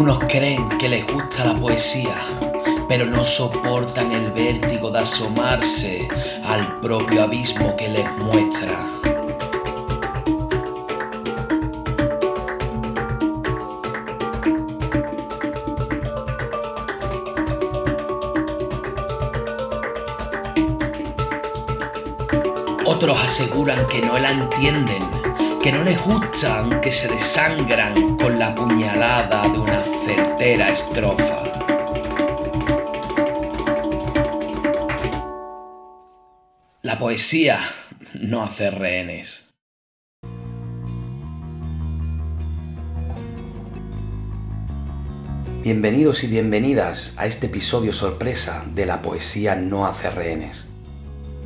Unos creen que les gusta la poesía, pero no soportan el vértigo de asomarse al propio abismo que les muestra. Otros aseguran que no la entienden, que no les gustan, que se desangran con la puñalada de una certera estrofa. La poesía no hace rehenes. Bienvenidos y bienvenidas a este episodio sorpresa de La poesía no hace rehenes.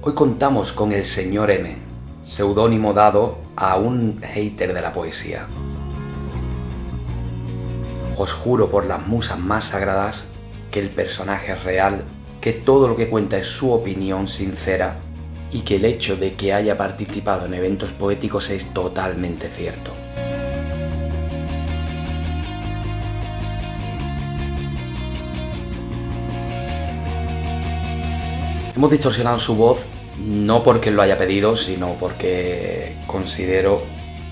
Hoy contamos con el señor M, seudónimo dado a un hater de la poesía. Os juro por las musas más sagradas que el personaje es real, que todo lo que cuenta es su opinión sincera y que el hecho de que haya participado en eventos poéticos es totalmente cierto. Hemos distorsionado su voz no porque lo haya pedido, sino porque considero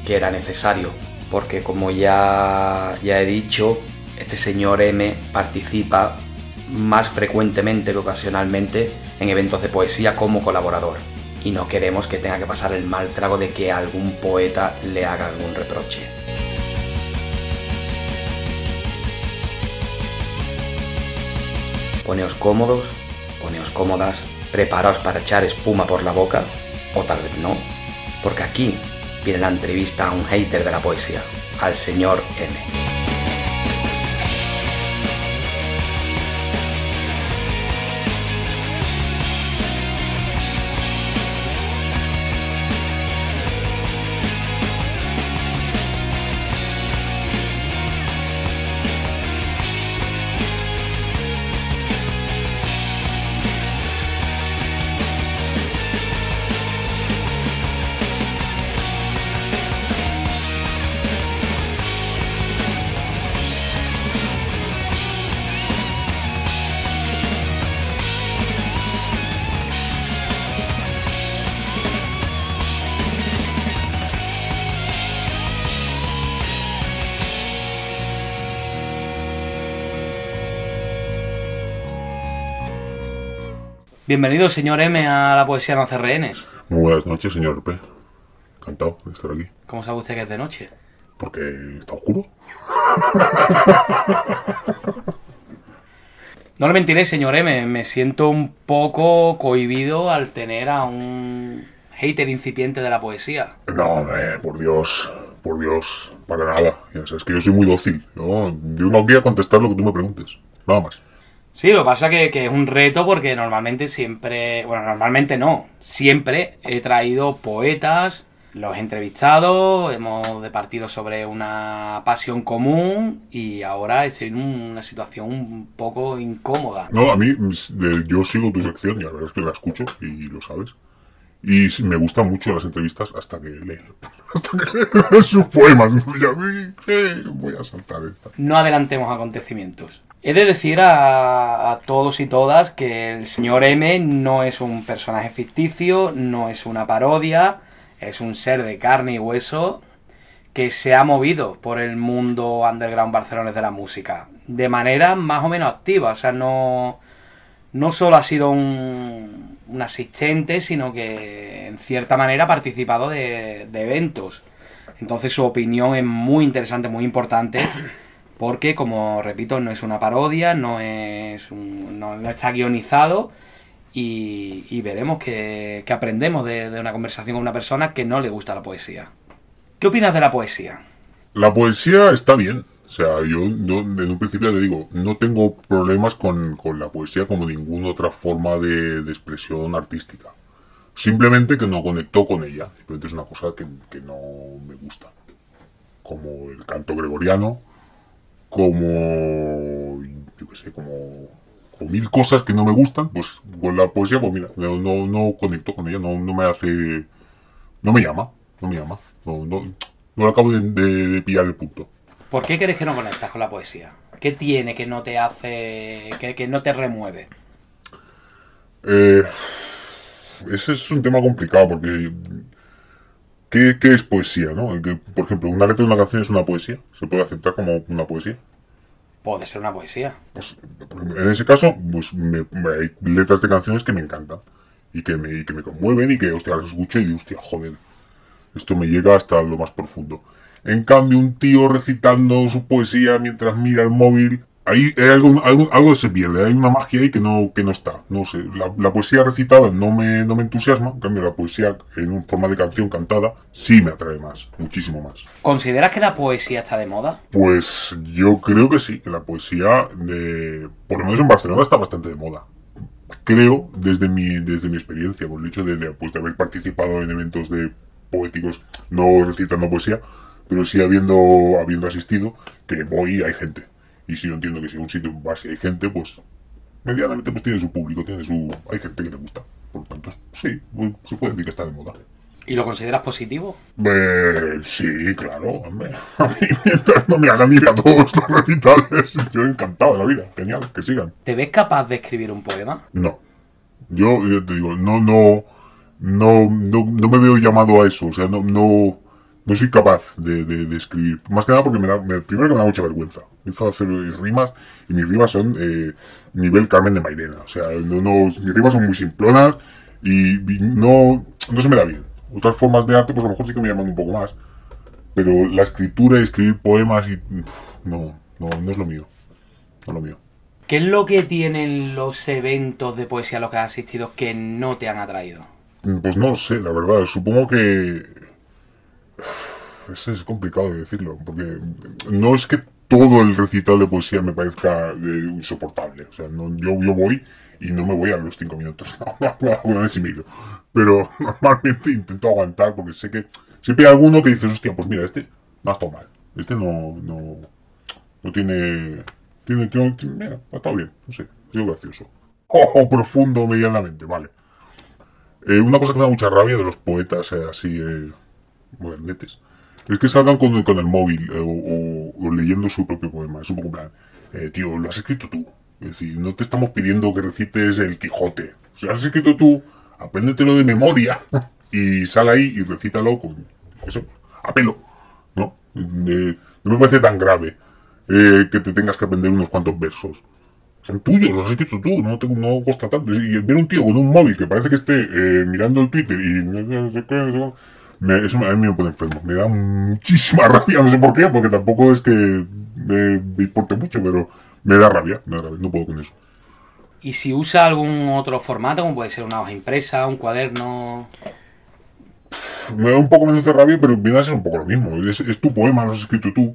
que era necesario. Porque como ya, ya he dicho, este señor M participa más frecuentemente que ocasionalmente en eventos de poesía como colaborador. Y no queremos que tenga que pasar el mal trago de que algún poeta le haga algún reproche. Poneos cómodos, poneos cómodas, preparaos para echar espuma por la boca, o tal vez no, porque aquí viene la entrevista a un hater de la poesía, al señor M. Bienvenido, señor M, a la poesía no hace rehenes. Muy buenas noches, señor P. Encantado de estar aquí. ¿Cómo sabe usted que es de noche? Porque está oscuro. No le mentiré, señor M, me siento un poco cohibido al tener a un hater incipiente de la poesía. No, hombre, por Dios, por Dios, para nada. Ya sabes que yo soy muy dócil. Yo, yo no voy a contestar lo que tú me preguntes. Nada más. Sí, lo que pasa que, que es un reto porque normalmente siempre, bueno, normalmente no, siempre he traído poetas, los he entrevistado, hemos departido sobre una pasión común y ahora estoy en una situación un poco incómoda. No, a mí, de- yo sigo tu sección y la verdad es que la escucho y lo sabes. Y me gustan mucho las entrevistas hasta que lee, hasta que lee sus poemas. Y a mí, voy a saltar esta. No adelantemos acontecimientos. He de decir a, todos y todas que el señor M no es un personaje ficticio, no es una parodia, es un ser de carne y hueso que se ha movido por el mundo underground barcelonés de la música de manera más o menos activa. O sea, no, no solo ha sido un, un asistente, sino que en cierta manera ha participado de, de eventos. Entonces su opinión es muy interesante, muy importante, porque como repito, no es una parodia, no, es un- no, está guionizado y, y veremos que, que aprendemos de, una conversación con una persona que no le gusta la poesía. ¿Qué opinas de la poesía? La poesía está bien. O sea, yo no- en un principio le digo, no tengo problemas con, la poesía como ninguna otra forma de, de expresión artística. Simplemente que no conectó con ella. Simplemente es una cosa que, que no me gusta. Como el canto gregoriano, como, yo qué sé, como, como mil cosas que no me gustan, pues con la poesía, pues mira, no, no, no conecto con ella, no, no me hace, no me llama, no me llama, no, no, no acabo de, de- de pillar el punto. ¿Por qué crees que no conectas con la poesía? ¿Qué tiene que no te hace, que, que no te remueve? Eh, ese es un tema complicado porque ¿qué, qué es poesía? ¿no? Por ejemplo, una letra de una canción es una poesía. ¿Se puede aceptar como una poesía? Puede ser una poesía. Pues, en ese caso, pues me- me- hay letras de canciones que me encantan y que me, y que me conmueven y que, hostia, las escucho y digo, hostia, joder, esto me llega hasta lo más profundo. En cambio, un tío recitando su poesía mientras mira el móvil, ahí hay algo, algo, algo se pierde, hay una magia ahí que no, que no está. No sé, la, la poesía recitada no me, no me entusiasma, en cambio la poesía en un forma de canción cantada sí me atrae más, muchísimo más. ¿Consideras que la poesía está de moda? Pues yo creo que sí, que la poesía, de, por lo menos en Barcelona, está bastante de moda. Creo, desde mi, desde mi experiencia, por el hecho de, de, pues, de haber participado en eventos de poéticos, no recitando poesía, pero sí habiendo, habiendo asistido, que voy y hay gente. Y si yo entiendo que si a un sitio vas y hay gente, pues medianamente pues tiene su público, tiene su, hay gente que le gusta. Por lo tanto, sí, se puede decir que está de moda. ¿Y lo consideras positivo? Eh, sí, claro, hombre. A mí mientras no me hagan ir a todos los recitales, yo encantado de la vida. Genial, que sigan. ¿Te ves capaz de escribir un poema? No. Yo, yo te digo, no, no, no, no, no me veo llamado a eso. O sea, no, no, no soy capaz de, de, de escribir. Más que nada porque me da, me- primero que me da mucha vergüenza. Empiezo a hacer rimas y mis rimas son eh, nivel Carmen de Mairena. O sea, no, no, mis rimas son muy simplonas y, no, no se me da bien. Otras formas de arte, pues a lo mejor sí que me llaman un poco más. Pero la escritura y escribir poemas y no, no, no es lo mío. No es lo mío. ¿Qué es lo que tienen los eventos de poesía a los que has asistido que no te han atraído? Mm, Pues no lo sé, la verdad. Supongo que. Eso es complicado de decirlo, porque no es que todo el recital de poesía me parezca eh, insoportable. O sea, no, yo, yo voy y no me voy a los cinco minutos. Vez sí me he ido. Pero normalmente intento aguantar porque sé que siempre hay alguno que dices, hostia, pues mira, este no ha estado mal. Este no, no, no tiene. Tiene, tiene, tiene- mira, ha estado bien, no sé, ha sido gracioso. Ojo, profundo medianamente, vale. Eh, una cosa que me da mucha rabia de los poetas eh, así eh, modernetes es que salgan con, el móvil eh, o, leyendo su propio poema. Es un poco plan, eh, tío, lo has escrito tú. Es decir, no te estamos pidiendo que recites el Quijote. Si lo has escrito tú, apréndetelo de memoria y sal ahí y recítalo con eso, a pelo. ¿No? Eh, no me parece tan grave eh, que te tengas que aprender unos cuantos versos son tuyos, los has escrito tú, no, te, no cuesta tanto. Y ver un tío con un móvil que parece que esté eh, mirando el Twitter y me- eso a mí me pone enfermo. Me da muchísima rabia, no sé por qué, porque tampoco es que me, me importe mucho, pero me da rabia, me da rabia, no puedo con eso. ¿Y si usa algún otro formato, como puede ser una hoja impresa, un cuaderno? Me da un poco menos de rabia, pero viene a ser un poco lo mismo. Es, es tu poema, lo has escrito tú,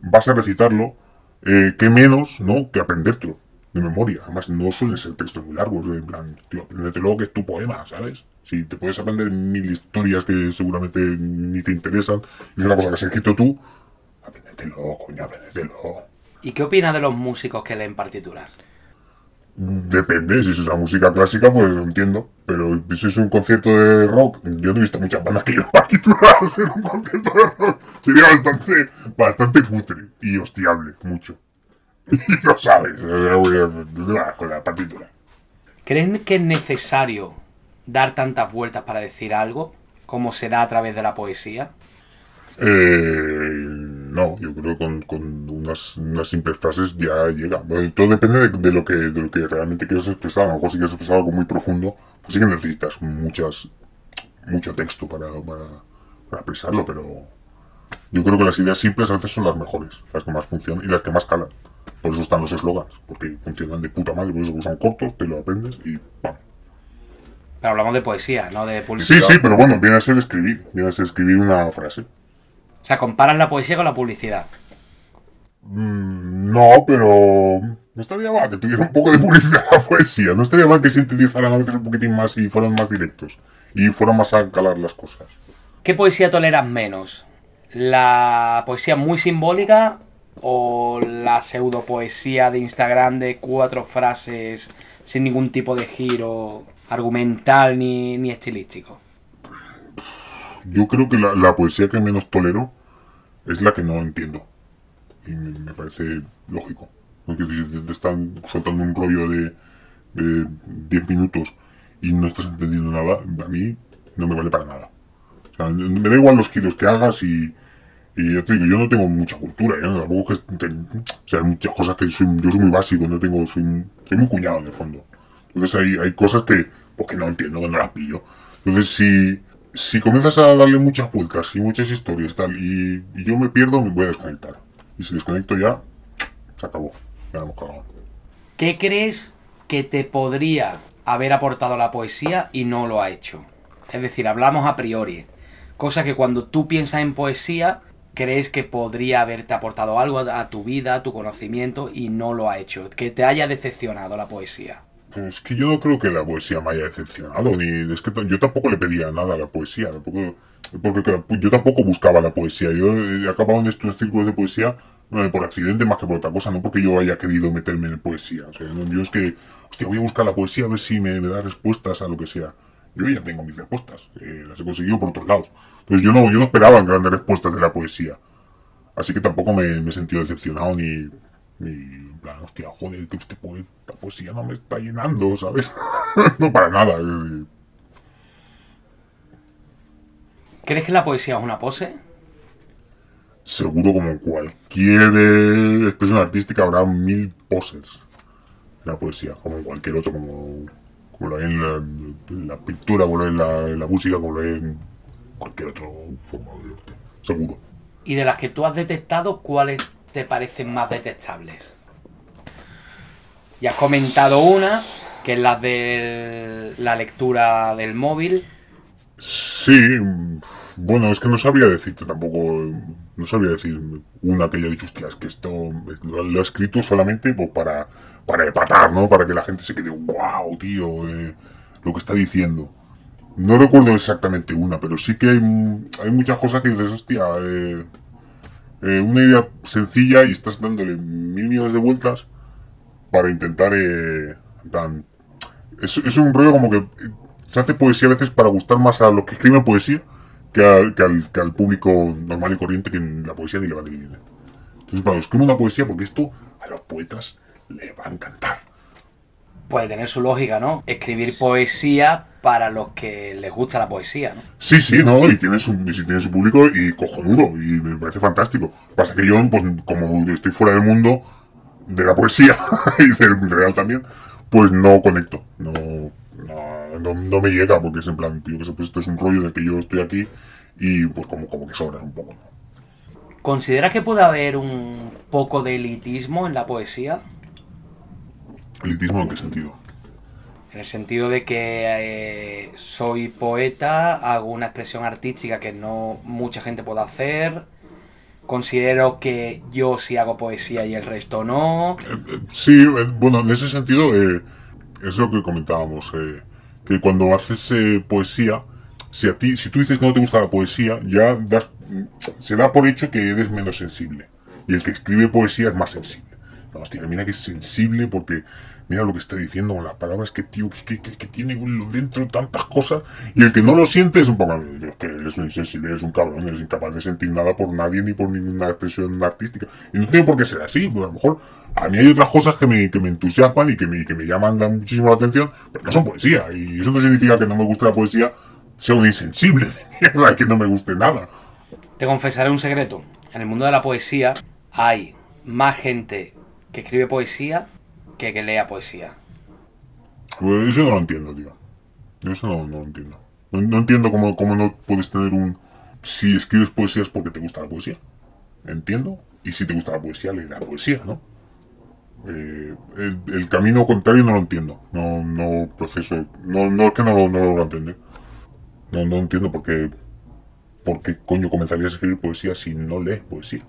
vas a recitarlo, eh, qué menos, ¿no? Que aprendértelo de memoria. Además, no suelen ser textos muy largos, en plan, tío, apréndetelo que es tu poema, ¿sabes? Si te puedes aprender mil historias que seguramente ni te interesan, y es una cosa que has escrito tú, apréndetelo, coño, apréndetelo. ¿Y qué opinas de los músicos que leen partituras? Depende, si es una música clásica, pues lo entiendo. Pero si es un concierto de rock, yo no he visto muchas bandas que llevan partituras en un concierto de rock. Sería bastante, bastante cutre y hostiable, mucho. Lo sabes, con la partitura. ¿Creen que es necesario dar tantas vueltas para decir algo como se da a través de la poesía? Eh, no, yo creo que con, con unas, unas simples frases ya llega. Bueno, todo depende de, de lo que, de lo que realmente quieres expresar. A lo mejor si quieres expresar algo muy profundo, pues sí que necesitas muchas, mucho texto para, para, para expresarlo, pero yo creo que las ideas simples a veces son las mejores, las que más funcionan y las que más calan. Por eso están los eslogans, porque funcionan de puta madre, por eso son cortos, te lo aprendes y ¡pam! Pero hablamos de poesía, no de Sí, publicidad. sí, pero bueno, viene a ser escribir, viene a ser escribir una frase. O sea, comparas la poesía con la publicidad. Mm, No, pero no estaría mal que tuviera un poco de publicidad la poesía. No estaría mal que sintetizaran a veces un poquitín más y fueran más directos. Y fueran más a calar las cosas. ¿Qué poesía toleras menos? ¿La poesía muy simbólica o la pseudopoesía de Instagram de cuatro frases sin ningún tipo de giro argumental ni, ni estilístico? Yo creo que la, la poesía que menos tolero es la que no entiendo. Y me, me parece lógico. Porque si te están soltando un rollo de, de 10 minutos y no estás entendiendo nada, a mí no me vale para nada. O sea, me da igual los kilos que hagas y, y yo te digo, yo no tengo mucha cultura, ¿eh? tampoco que te- o sea, hay muchas cosas que soy, yo soy muy básico, no tengo, soy, muy cuñado en el fondo. Entonces hay, hay cosas que, pues que no entiendo, que las pillo. Entonces si, si comienzas a darle muchas vueltas y muchas historias tal, y, yo me pierdo, me voy a desconectar. Y si desconecto ya, se acabó. Ya hemos cagado. ¿Qué crees que te podría haber aportado la poesía y no lo ha hecho? Es decir, hablamos a priori. Cosa que cuando tú piensas en poesía, crees que podría haberte aportado algo a, tu vida, a tu conocimiento, y no lo ha hecho. Que te haya decepcionado la poesía. Pues es que yo no creo que la poesía me haya decepcionado, ni es que yo tampoco le pedía nada a la poesía, tampoco, porque claro, yo tampoco buscaba la poesía, yo he acabado en estos círculos de poesía por accidente más que por otra cosa, no porque yo haya querido meterme en poesía, o sea, yo es que, voy a buscar la poesía a ver si me da respuestas a lo que sea. Yo ya tengo mis respuestas, eh, las he conseguido por otros lados. Entonces yo no, yo no esperaba grandes respuestas de la poesía. Así que tampoco me, me he sentido decepcionado ni, ni en plan, hostia, joder, que este poeta, poesía no me está llenando, ¿sabes? no para nada. eh. ¿Crees que la poesía es una pose? Seguro como en cualquier eh, expresión artística habrá mil poses en la poesía, como en cualquier otro, como, como lo hay en la, en la pintura, como lo hay en la, en la música, como lo hay en cualquier otro forma de arte. Seguro. Y de las que tú has detectado, ¿cuáles te parecen más detectables? Ya has comentado una, que es la de la lectura del móvil. Sí, bueno, es que no sabría decirte tampoco, eh, no sabría decir una que haya dicho, hostia, es que esto lo, he escrito solamente pues, para, para empatar, ¿no? Para que la gente se quede, wow, tío, eh, lo que está diciendo. No recuerdo exactamente una, pero sí que hay, hay muchas cosas que dices, hostia, eh, eh, una idea sencilla y estás dándole mil millones de vueltas para intentar, eh, en plan, es, es un rollo como que eh, se hace poesía a veces para gustar más a los que escriben poesía que, al- que al, que al público normal y corriente que en la poesía ni le va a dividir. Entonces, para escribo una poesía porque esto a los poetas les va a encantar. Puede tener su lógica, ¿no? Escribir poesía para los que les gusta la poesía, ¿no? Sí, sí, no, y tiene su, y tiene su público y cojonudo, y me parece fantástico. Pasa que yo, pues, como estoy fuera del mundo de la poesía y del real también, pues no conecto, no, no, no, no me llega, porque es en plan, tío, que pues esto es un rollo de que yo estoy aquí y pues como, como que sobra un poco. ¿no? ¿Consideras que puede haber un poco de elitismo en la poesía? ¿Elitismo en qué sentido? En el sentido de que eh, soy poeta, hago una expresión artística que no mucha gente puede hacer. Considero que yo sí hago poesía y el resto no. Eh, eh, sí, bueno, en ese sentido es lo que comentábamos, eh, que cuando haces eh, poesía, si a ti, si tú dices que no te gusta la poesía, ya das, se da por hecho que eres menos sensible. Y el que escribe poesía es más sensible. No, hostia, mira que es sensible porque mira lo que está diciendo con las palabras, que tío, que tiene dentro tantas cosas. Y el que no lo siente es un poco, es que eres un insensible, eres un cabrón, eres incapaz de sentir nada por nadie ni por ninguna expresión artística. Y no tiene por qué ser así, pues a lo mejor a mí hay otras cosas que me, que me entusiasman y que me, que me llaman dan muchísimo la atención, pero no son poesía. Y eso no significa que no me guste la poesía, sea un insensible de mierda, que no me guste nada. Te confesaré un secreto. En el mundo de la poesía hay más gente que escribe poesía que que lea poesía. Pues eso no lo entiendo, tío. Eso no, no lo entiendo. No, no entiendo cómo, cómo no puedes tener un... Si escribes poesía es porque te gusta la poesía. Entiendo. Y si te gusta la poesía, lee la poesía, ¿no? Eh, el, el camino contrario no lo entiendo. No, no proceso... No, no es que no, lo- no lo logro entender. No, no entiendo por qué... ¿Por qué coño comenzarías a escribir poesía si no lees poesía?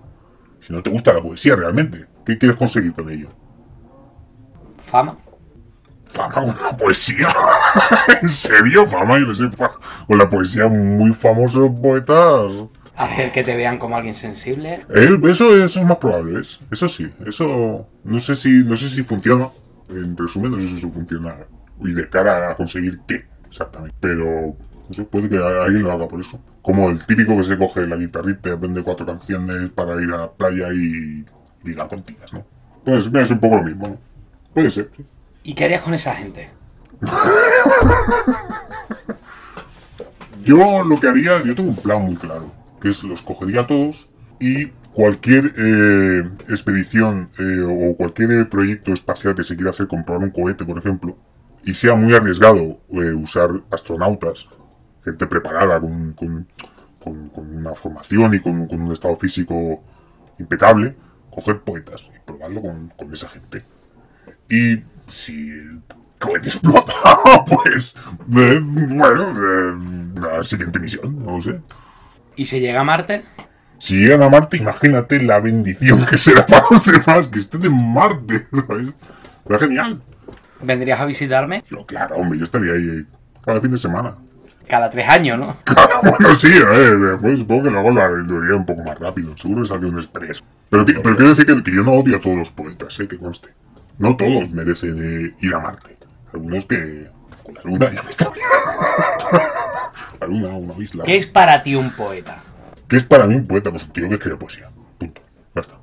Si no te gusta la poesía realmente. ¿Qué quieres conseguir con ello? Fama. Fama con la poesía. ¿En serio? Fama, yo no sé, con la poesía muy famosos poetas. Hacer que te vean como alguien sensible. Eh, eso, eso es más probable, ¿ves? Eso sí, eso no sé si, no sé si funciona. En resumen, no sé si funciona. Y de cara a conseguir qué, exactamente. Pero no sé, puede que alguien lo haga por eso. Como el típico que se coge la guitarrita y aprende cuatro canciones para ir a la playa y ligar con tías, ¿no? Pues es un poco lo mismo, ¿no? Puede ser. sí. ¿Y qué harías con esa gente? Yo lo que haría, yo tengo un plan muy claro, los cogería todos y cualquier eh, expedición eh, o cualquier proyecto espacial que se quiera hacer, comprar un cohete, por ejemplo, y sea muy arriesgado eh, usar astronautas, gente preparada con, con- una formación y con, un estado físico impecable, coger poetas y probarlo con, esa gente. Y si el cohete explota, pues, eh, bueno, la siguiente misión, no lo sé. ¿Y si llega a Marte? Si llegan a Marte, imagínate la bendición que será para los demás que estén en Marte, ¿sabes? Será genial. ¿Vendrías a visitarme? Yo, claro, hombre, yo estaría ahí cada fin de semana. Cada tres años, ¿no? Claro, bueno, sí, eh, después supongo que luego la lo haría un poco más rápido. Seguro que saldría un expreso. Pero, pero quiero decir que, que yo no odio a todos los poetas, eh, que conste. No todos merecen eh, ir a Marte. Algunos que con la luna ya me está. La luna, una isla. ¿Qué es para ti un poeta? ¿Qué es para mí un poeta? Pues un tío que escribe poesía. Punto. Ya está.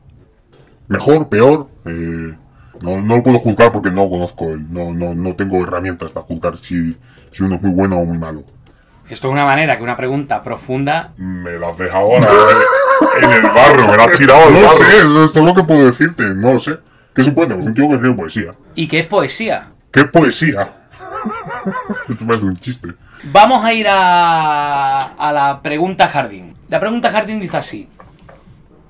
Mejor, peor, eh, no, no lo puedo juzgar porque no conozco, el, no, no, no tengo herramientas para juzgar si, si uno es muy bueno o muy malo. Esto es una manera que una pregunta profunda Me lo has dejado ahora en el barro, me lo has tirado al barro. No sé, eso es lo que puedo decirte, no lo sé. ¿Qué es un poeta? Pues un tío que escribe poesía. y qué es poesía. ¿Qué poesía? Esto parece un chiste. Vamos a ir a, a la pregunta jardín. La pregunta jardín dice así.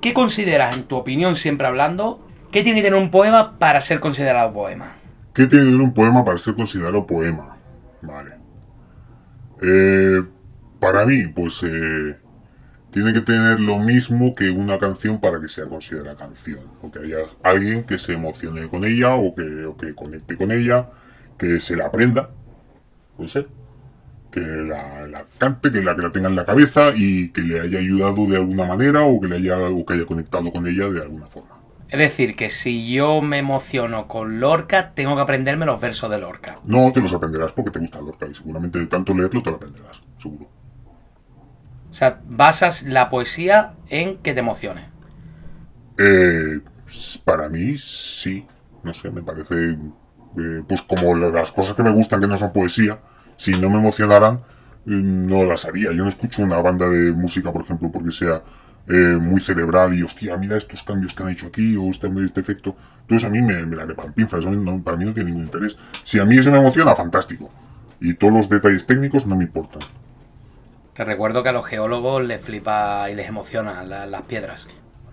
¿Qué consideras, en tu opinión, siempre hablando, que tiene que tener un poema para ser considerado poema? ¿Qué tiene que tener un poema para ser considerado poema? Vale. Eh, para mí, pues eh, tiene que tener lo mismo que una canción para que sea considerada canción. O que haya alguien que se emocione con ella o que, o que conecte con ella, que se la aprenda. Puede ser. Que la, la cante, que la, que la tenga en la cabeza y que le haya ayudado de alguna manera o que, le haya, o que haya conectado con ella de alguna forma. Es decir, que si yo me emociono con Lorca, tengo que aprenderme los versos de Lorca. No te los aprenderás porque te gusta Lorca y seguramente de tanto leerlo te lo aprenderás, seguro. O sea, basas la poesía en que te emocione. Eh, para mí, sí. No sé, me parece. Eh, pues como la- las cosas que me gustan que no son poesía, si no me emocionaran, eh, no las haría. Yo no escucho una banda de música, por ejemplo, porque sea eh, muy cerebral y hostia, mira estos cambios que han hecho aquí o este, este efecto. Entonces a mí me, me la eso no- para mí no tiene ningún interés. Si a mí eso me emociona, fantástico. Y todos los detalles técnicos no me importan. Te recuerdo que a los geólogos les flipa y les emociona la- las piedras.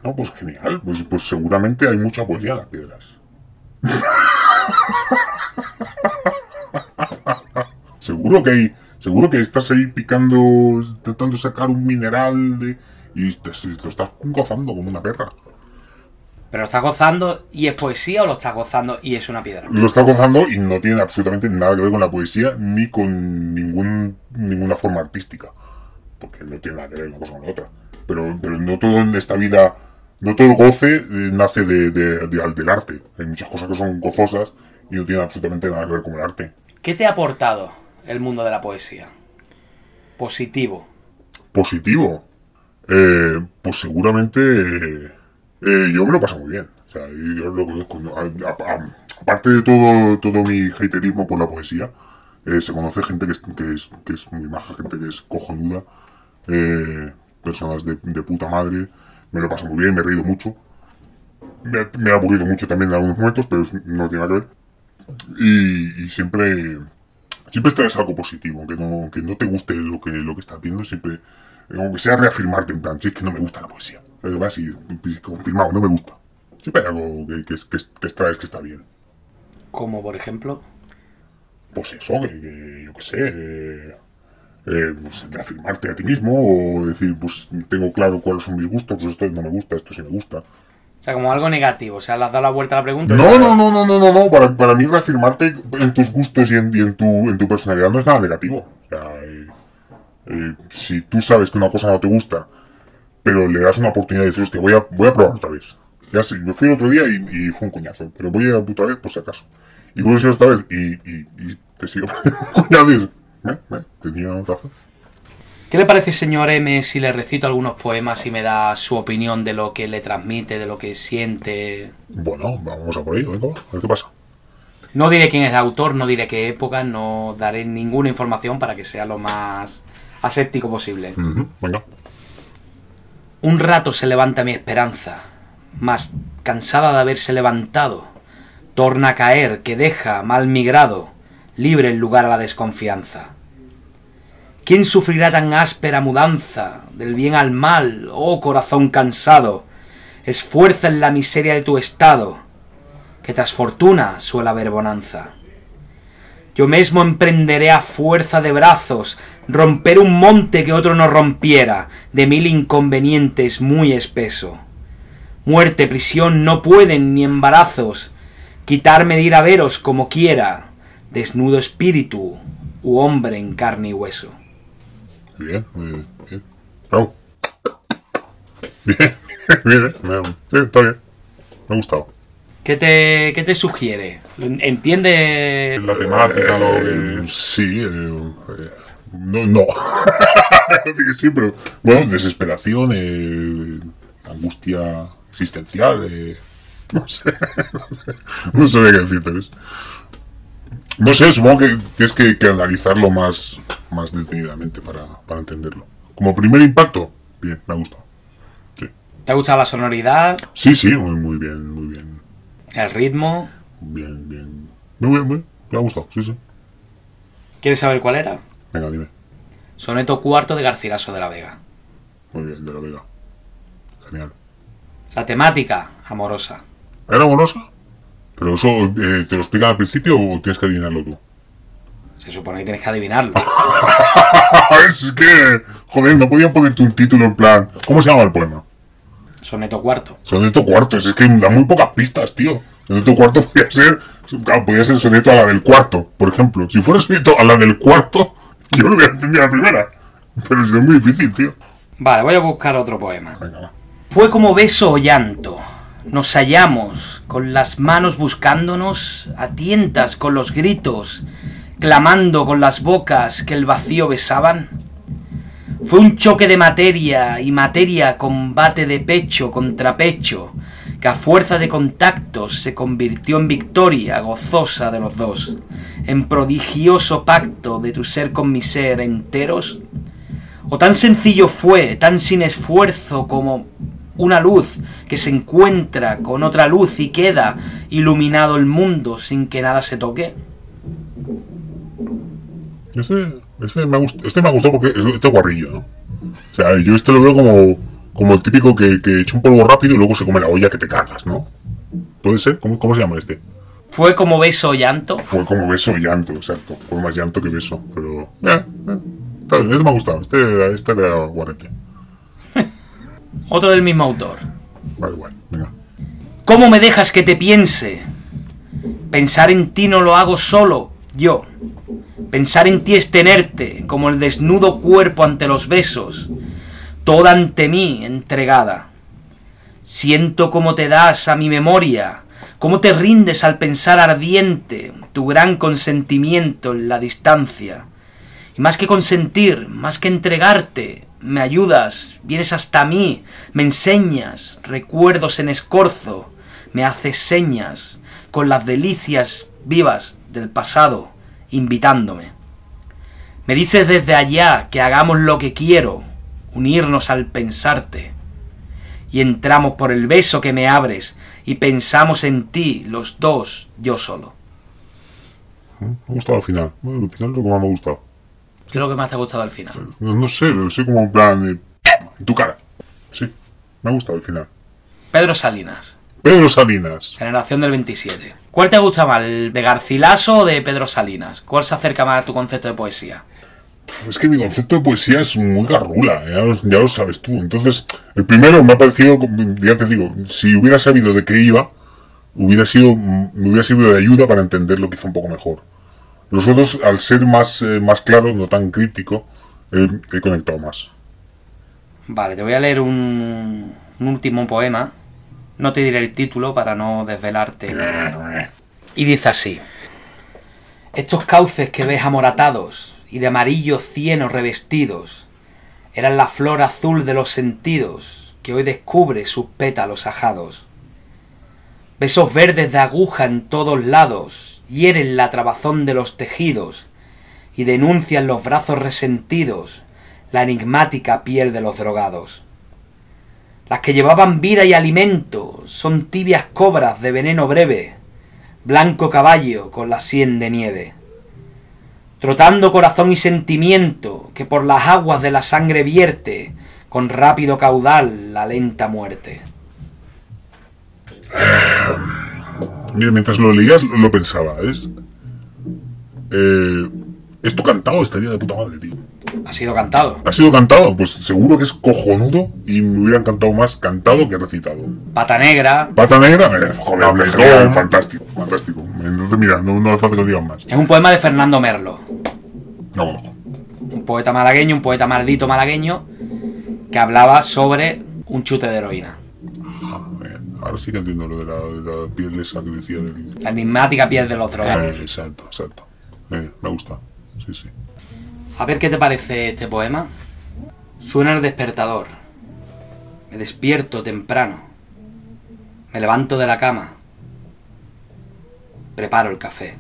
No, pues genial, pues, pues seguramente hay mucha poesía en las piedras. seguro que hay, seguro que estás ahí picando, intentando sacar un mineral de, y te, te lo estás gozando como una perra. ¿Pero lo estás gozando y es poesía o lo estás gozando y es una piedra? Lo estás gozando y no tiene absolutamente nada que ver con la poesía ni con ningún, ninguna forma artística. Porque no tiene nada que ver una cosa con la otra. Pero, pero no todo en esta vida, no todo el goce eh, nace de, de- de- del arte. Hay muchas cosas que son gozosas y no tienen absolutamente nada que ver con el arte. ¿Qué te ha aportado el mundo de la poesía? Positivo. Positivo. Eh, pues seguramente eh, yo me lo paso muy bien. O sea, yo lo conozco. ¿no? A- a- a- aparte de todo, todo mi haterismo por la poesía, eh, se conoce gente que es, que, es, que es muy maja, gente que es cojonuda, eh, personas de, de puta madre. Me lo paso muy bien, me he reído mucho. Me, ha- me ha aburrido mucho también en algunos momentos, pero no tiene nada que ver. Y, y siempre siempre traes algo positivo, aunque no, aunque no te guste lo que, lo que estás viendo, siempre, aunque sea reafirmarte en plan, si es que no me gusta la poesía. Es vas y confirmado, no me gusta. Siempre hay algo que, que, que, que extraes que está bien. Como por ejemplo. Pues eso, que, que yo qué sé, eh, eh, pues reafirmarte a ti mismo o decir, pues tengo claro cuáles son mis gustos, pues esto no me gusta, esto sí me gusta. O sea, como algo negativo. O sea, le has dado la vuelta a la pregunta. No, no, no, no, no, no, no. Para, para mí reafirmarte en tus gustos y en, y en tu, en tu personalidad no es nada negativo. O sea, eh, eh, si tú sabes que una cosa no te gusta, pero le das una oportunidad y dices, hostia, voy a, voy a probar otra vez. Ya sé, me fui el otro día y, y fue un coñazo, pero voy a otra vez por si acaso. Y vuelves a otra vez y, y, y te sigo y dices, "Eh, eh, tenía razón. ¿Qué le parece, señor M, si le recito algunos poemas y me da su opinión de lo que le transmite, de lo que siente? Bueno, vamos a por ello, venga, a ver qué pasa. No diré quién es el autor, no diré qué época, no daré ninguna información para que sea lo más aséptico posible. Ujú, venga. Un rato se levanta mi esperanza, mas cansada de haberse levantado, torna a caer que deja mal migrado, libre el lugar a la desconfianza. ¿Quién sufrirá tan áspera mudanza del bien al mal, oh corazón cansado? Esfuerza en la miseria de tu estado, que tras fortuna suele haber bonanza. Yo mismo emprenderé a fuerza de brazos romper un monte que otro no rompiera, de mil inconvenientes muy espeso. Muerte, prisión no pueden ni embarazos quitarme de ir a veros como quiera, desnudo espíritu u hombre en carne y hueso. Bien, muy bien. Bravo. Bien, bien, eh, me- sí, está bien. Me ha gustado. ¿Qué te, qué te sugiere? ¿Entiendes? La temática, lo Eh, que... sí, eh, eh, no, no. Sí, pero bueno, desesperación, eh, angustia existencial, eh, no sé, no sabía qué decirte. ¿ves? No sé, supongo que tienes que, que analizarlo más, más detenidamente para, para entenderlo. Como primer impacto, bien, me ha gustado. Sí, ¿Te ha gustado la sonoridad, sí, sí, muy, muy bien, muy bien, el ritmo? bien, bien. Muy bien, muy bien, me ha gustado, sí, sí. ¿Quieres saber cuál era? Venga, dime. Soneto cuarto de Garcilaso de la Vega. Muy bien, de la Vega. Genial. La temática, amorosa. ¿Era amorosa? ¿Pero eso eh, te lo explican al principio o tienes que adivinarlo tú? Se supone que tienes que adivinarlo. es que... Joder, no podían ponerte un título en plan... ¿Cómo se llama el poema? Soneto cuarto. Soneto cuarto. Es que da muy pocas pistas, tío. Soneto cuarto podía ser... Claro, podía ser soneto a la del cuarto, por ejemplo. Si fuera soneto a la del cuarto, yo lo hubiera entendido a la primera. Pero es muy difícil, tío. Vale, voy a buscar otro poema. Venga, va. Fue como beso o llanto. Nos hallamos, con las manos buscándonos, a tientas con los gritos, clamando con las bocas que el vacío besaban. Fue un choque de materia y materia combate de pecho contra pecho, que a fuerza de contactos se convirtió en victoria gozosa de los dos, en prodigioso pacto de tu ser con mi ser enteros. O tan sencillo fue, tan sin esfuerzo como una luz que se encuentra con otra luz y queda iluminado el mundo sin que nada se toque. Este, este, me ha gust- este me ha gustado porque es este guarrillo, ¿no? O sea, yo este lo veo como, como el típico que, que echa un polvo rápido y luego se come la olla que te cagas, ¿no? ¿Puede ser? ¿Cómo, cómo se llama este? Fue como beso o llanto. Fue como beso llanto, exacto. Fue más llanto que beso, pero... Eh, eh, este me ha gustado. Este, este era guarrete. Otro del mismo autor. Vale, igual, venga. ¿Cómo me dejas que te piense? Pensar en ti no lo hago solo, yo. Pensar en ti es tenerte, como el desnudo cuerpo ante los besos, toda ante mí entregada. Siento cómo te das a mi memoria, cómo te rindes al pensar ardiente tu gran consentimiento en la distancia. Y más que consentir, más que entregarte, me ayudas, vienes hasta mí, me enseñas recuerdos en escorzo, me haces señas con las delicias vivas del pasado, invitándome. Me dices desde allá que hagamos lo que quiero, unirnos al pensarte. Y entramos por el beso que me abres y pensamos en ti, los dos, yo solo. Me ha al final. El final es lo que más me ha. ¿Qué es lo que más te ha gustado al final? No, no sé, pero soy como en plan... de, en tu cara. Sí, me ha gustado el final. Pedro Salinas, Pedro Salinas. generación del 27. ¿Cuál te gusta más, el de Garcilaso o de Pedro Salinas? ¿Cuál se acerca más a tu concepto de poesía? Es que mi concepto de poesía es muy garrula, ya lo, ya lo sabes tú. Entonces, el primero me ha parecido, ya te digo, si hubiera sabido de qué iba, hubiera sido, me hubiera servido de ayuda para entender lo que hizo un poco mejor. Los otros, al ser más, eh, más claros, no tan crítico, eh, he conectado más. Vale, te voy a leer un, un último poema. No te diré el título para no desvelarte. Y dice así. Estos cauces que ves amoratados y de amarillo cieno revestidos, eran la flor azul de los sentidos que hoy descubre sus pétalos ajados. Besos verdes de aguja en todos lados hieren la trabazón de los tejidos y denuncian los brazos resentidos la enigmática piel de los drogados. Las que llevaban vida y alimento son tibias cobras de veneno breve, blanco caballo con la sien de nieve. Trotando corazón y sentimiento que por las aguas de la sangre vierte con rápido caudal la lenta muerte. Mira, mientras lo leías lo pensaba, ¿es? Eh, esto cantado estaría de puta madre, tío. Ha sido cantado. ¿Ha sido cantado? Pues seguro que es cojonudo y me hubiera encantado más cantado que recitado. Pata negra. Pata negra, eh, joder, genial, fantástico, fantástico. Entonces, mira, no, no hace falta que lo digan más. Es un poema de Fernando Merlo. No conozco. Un poeta malagueño, un poeta maldito malagueño, que hablaba sobre un chute de heroína. Ah. Ahora sí que entiendo lo de la, de la piel esa que decía del... La enigmática piel de los drogados. Eh, exacto, exacto. Eh, me gusta. Sí, sí. A ver qué te parece este poema. Suena el despertador. Me despierto temprano. Me levanto de la cama. Preparo el café.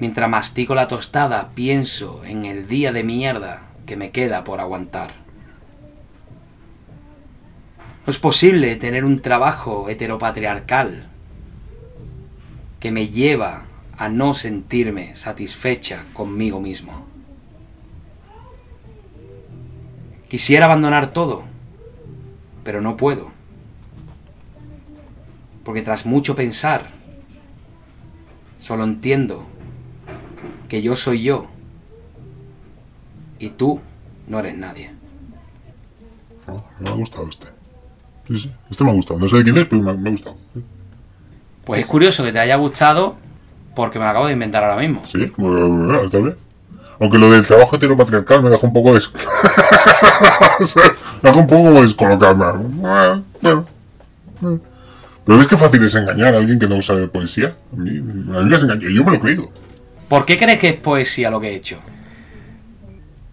Mientras mastico la tostada, pienso en el día de mierda que me queda por aguantar. No es posible tener un trabajo heteropatriarcal que me lleva a no sentirme satisfecha conmigo mismo. Quisiera abandonar todo, pero no puedo. Porque tras mucho pensar, solo entiendo que yo soy yo y tú no eres nadie. No, me ha gustado este. Sí, sí. Este me ha gustado. No sé de quién es, pero me ha, me ha gustado. Pues es curioso que te haya gustado porque me lo acabo de inventar ahora mismo. Sí, bueno, bueno, está bien. Aunque lo del trabajo heteropatriarcal me dejó un poco des... Me dejó un poco descolocarme. Bueno, bueno. Pero ves que fácil es engañar a alguien que no sabe poesía. A mí, a mí me has engañado. Yo me lo he creído. ¿Por qué crees que es poesía lo que he hecho?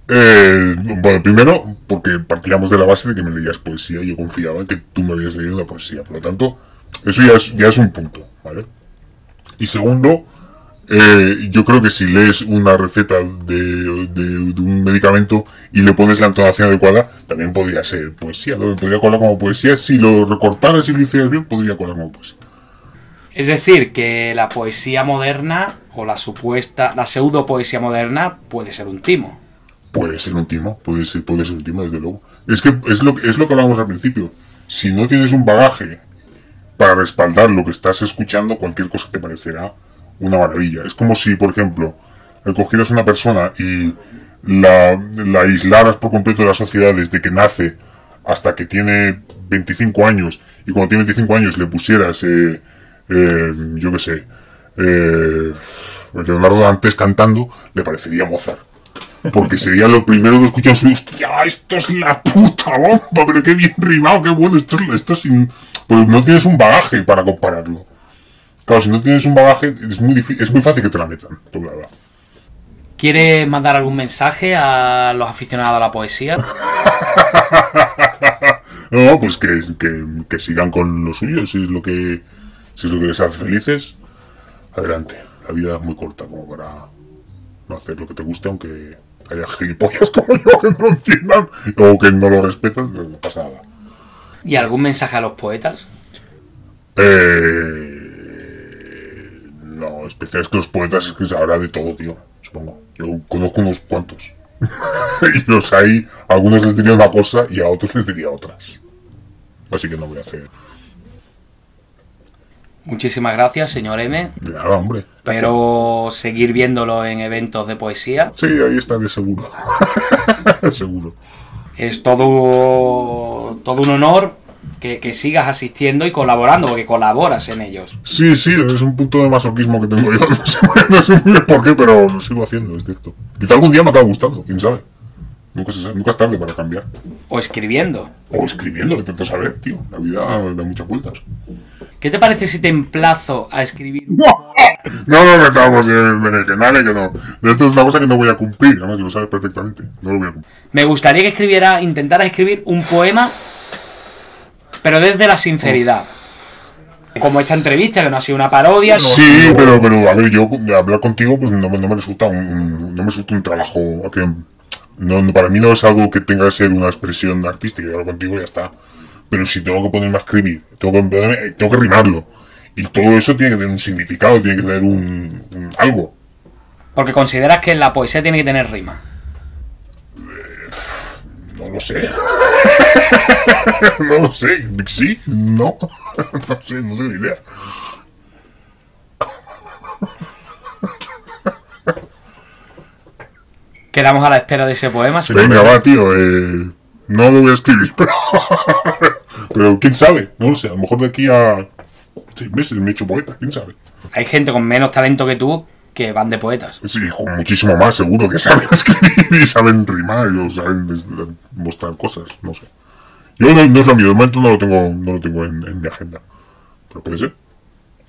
Eh, bueno, primero, porque partíamos de la base de que me leías poesía y yo confiaba en que tú me habías leído la poesía. Por lo tanto, eso ya es, un punto, ¿vale? Y segundo, eh, yo creo que si lees una receta de un medicamento y le pones la entonación adecuada, también podría ser poesía, ¿no? Podría colar como poesía. Si lo recortaras y lo hicieras bien, podría colar como poesía. Es decir, que la poesía moderna o la supuesta, la pseudo poesía moderna puede ser un timo. Puede ser un puede ser, puede ser un desde luego. Es que es lo, es lo que hablábamos al principio. Si no tienes un bagaje para respaldar lo que estás escuchando, cualquier cosa te parecerá una maravilla. Es como si, por ejemplo, cogieras una persona y la, la aislaras por completo de la sociedad desde que nace hasta que tiene 25 años y cuando tiene 25 años le pusieras, eh, eh, yo qué sé, eh, Leonardo Dantes cantando, le parecería Mozart. Porque sería lo primero que escuchas, hostia, esto es la puta bomba, pero qué bien rimado, qué bueno, esto es, esto es sin... Pues no tienes un bagaje para compararlo. Claro, si no tienes un bagaje, es muy, difí- es muy fácil que te la metan, la verdad. ¿Quieres mandar algún mensaje a los aficionados a la poesía? No, pues que, que, que sigan con lo suyo, si es lo que si es lo que les hace felices, adelante. La vida es muy corta como para hacer lo que te guste, aunque haya gilipollas como yo que no lo entiendan o que no lo respetan, no pasa nada. ¿Y algún mensaje a los poetas? Eh, no, especial es que los poetas es que se habla de todo, tío, supongo. Yo conozco unos cuantos. y los hay, a algunos les diría una cosa y a otros les diría otras. Así que no voy a hacer. Muchísimas gracias, señor M. Nada, hombre. Pero seguir viéndolo en eventos de poesía Sí, ahí estaré seguro. seguro. es todo, todo un honor que, que sigas asistiendo y colaborando, porque colaboras en ellos. Sí, sí, es un punto de masoquismo que tengo yo. No sé, no sé muy bien por qué, pero lo sigo haciendo, es cierto. Quizá algún día me acabe gustando, quién sabe. Nunca, se sabe- nunca es tarde para cambiar. O escribiendo. O escribiendo, que tanto saber, tío. La vida da muchas vueltas. ¿Qué te parece si te emplazo a escribir un No nos metamos en berenjenales, que no. Esto es una cosa que no voy a cumplir, además que lo sabes perfectamente. No lo voy a cumplir. Me gustaría que escribiera, intentara escribir un poema, pero desde la sinceridad. Como esta entrevista, que no ha sido una parodia. no Sí, sido- pero, pero a ver, yo de hablar contigo pues no, me- no me resulta un, un- no me resulta un trabajo que no, no- para mí no es algo que tenga que ser una expresión artística, yo hablo contigo y ya está. Pero si tengo que ponerme a escribir, tengo que, ponerme- tengo que rimarlo. Y todo eso tiene que tener un significado, tiene que tener un, un- algo. Porque consideras que la poesía tiene que tener rima. No lo sé. no lo sé. Sí, no. no sé, no tengo ni idea. Quedamos a la espera de ese poema. Venga, va, tío. Eh, no lo voy a escribir, pero... pero quién sabe. No lo sé. A lo mejor de aquí a seis meses me he hecho poeta. Quién sabe. Hay gente con menos talento que tú que van de poetas. Sí, con muchísimo más seguro que saben escribir y saben rimar o saben mostrar cosas. No sé. Yo no, no es lo mío. De momento no lo tengo, no lo tengo en, en mi agenda. Pero puede ser.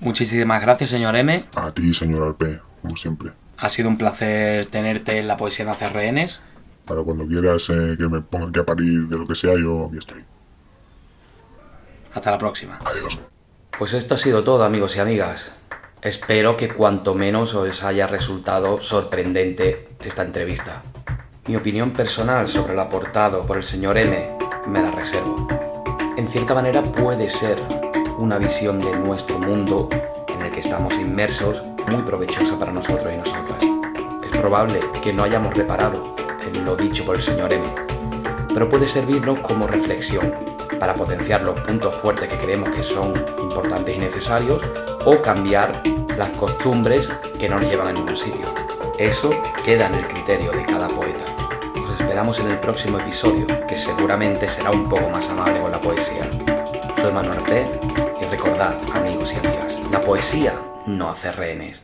Muchísimas gracias, señor M. A ti, señor Arpe, como siempre. Ha sido un placer tenerte en la poesía no hace rehenes. Para cuando quieras eh, que me ponga aquí a parir de lo que sea, yo aquí estoy. Hasta la próxima. Adiós. Pues esto ha sido todo, amigos y amigas. Espero que cuanto menos os haya resultado sorprendente esta entrevista. Mi opinión personal sobre lo aportado por el señor M me la reservo. En cierta manera puede ser una visión de nuestro mundo en el que estamos inmersos muy provechosa para nosotros y nosotras. Es probable que no hayamos reparado en lo dicho por el señor M, pero puede servirnos como reflexión para potenciar los puntos fuertes que creemos que son importantes y necesarios o cambiar las costumbres que no nos llevan a ningún sitio. Eso queda en el criterio de cada poeta. Os esperamos en el próximo episodio, que seguramente será un poco más amable con la poesía. Soy Manuel P. y recordad, amigos y amigas, la poesía no hace rehenes.